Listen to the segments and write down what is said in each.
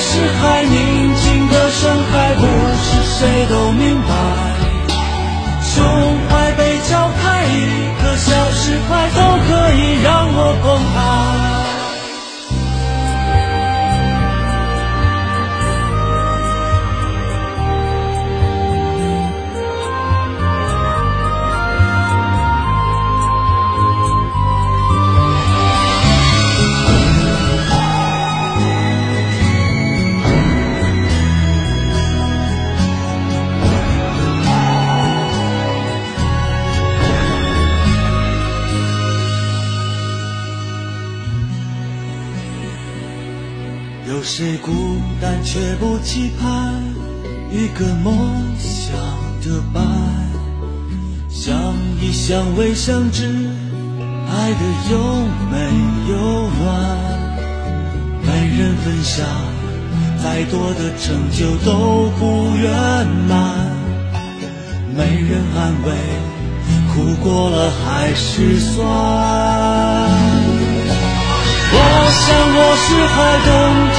是海，宁静的深海，不是谁都明白。谁孤单却不期盼一个梦想的伴？想一想，未相知，爱的有没有暖？没人分享，再多的成就都不圆满。没人安慰，苦过了还是酸。我想我是海，冬天，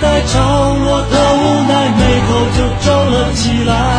带着我，的无奈，眉头就皱了起来。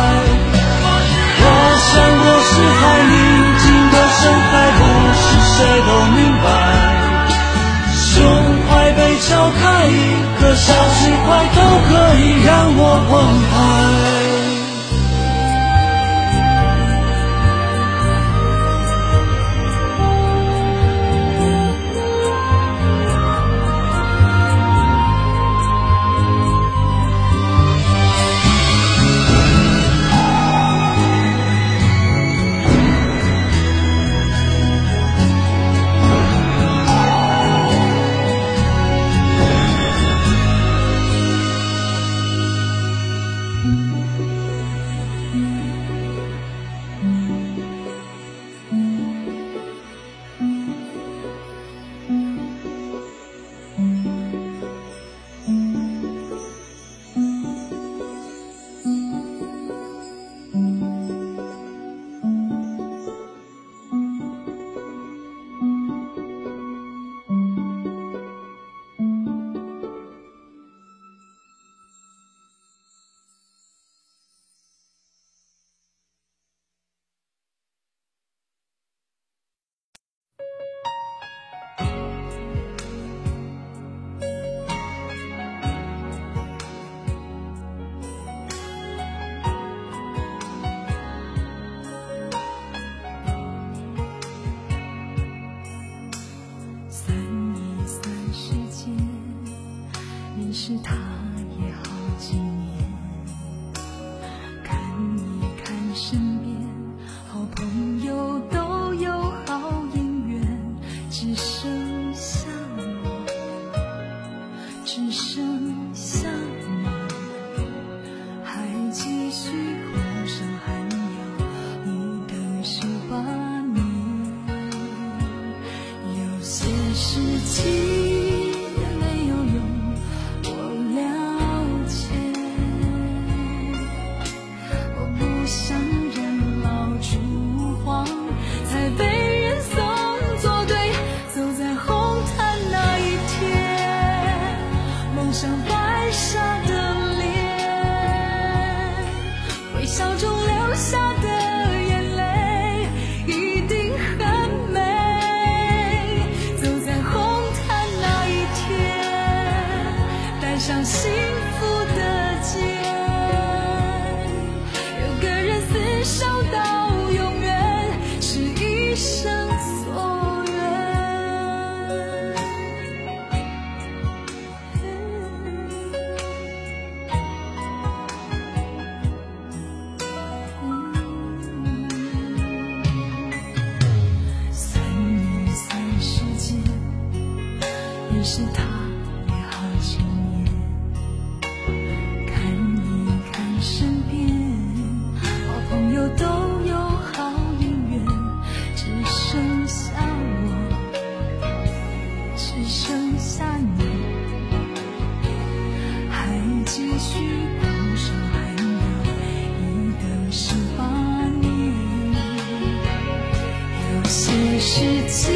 是他也好几年，看一看身边，好朋友都有好姻缘，只剩下我，只剩下你，还继续苦守，还要一等十八年，有些事情。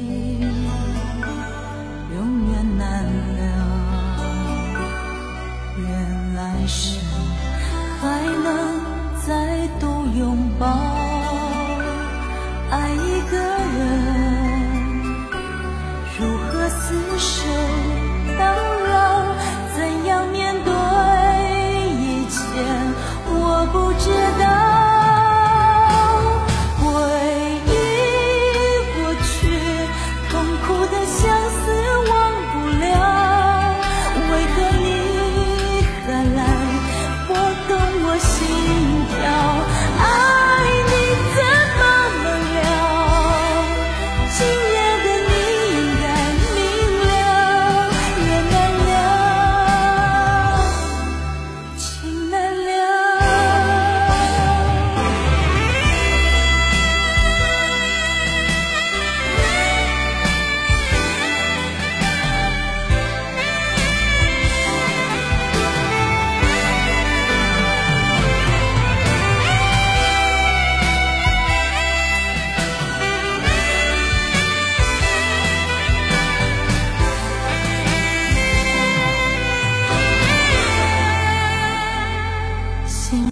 还能再度拥抱。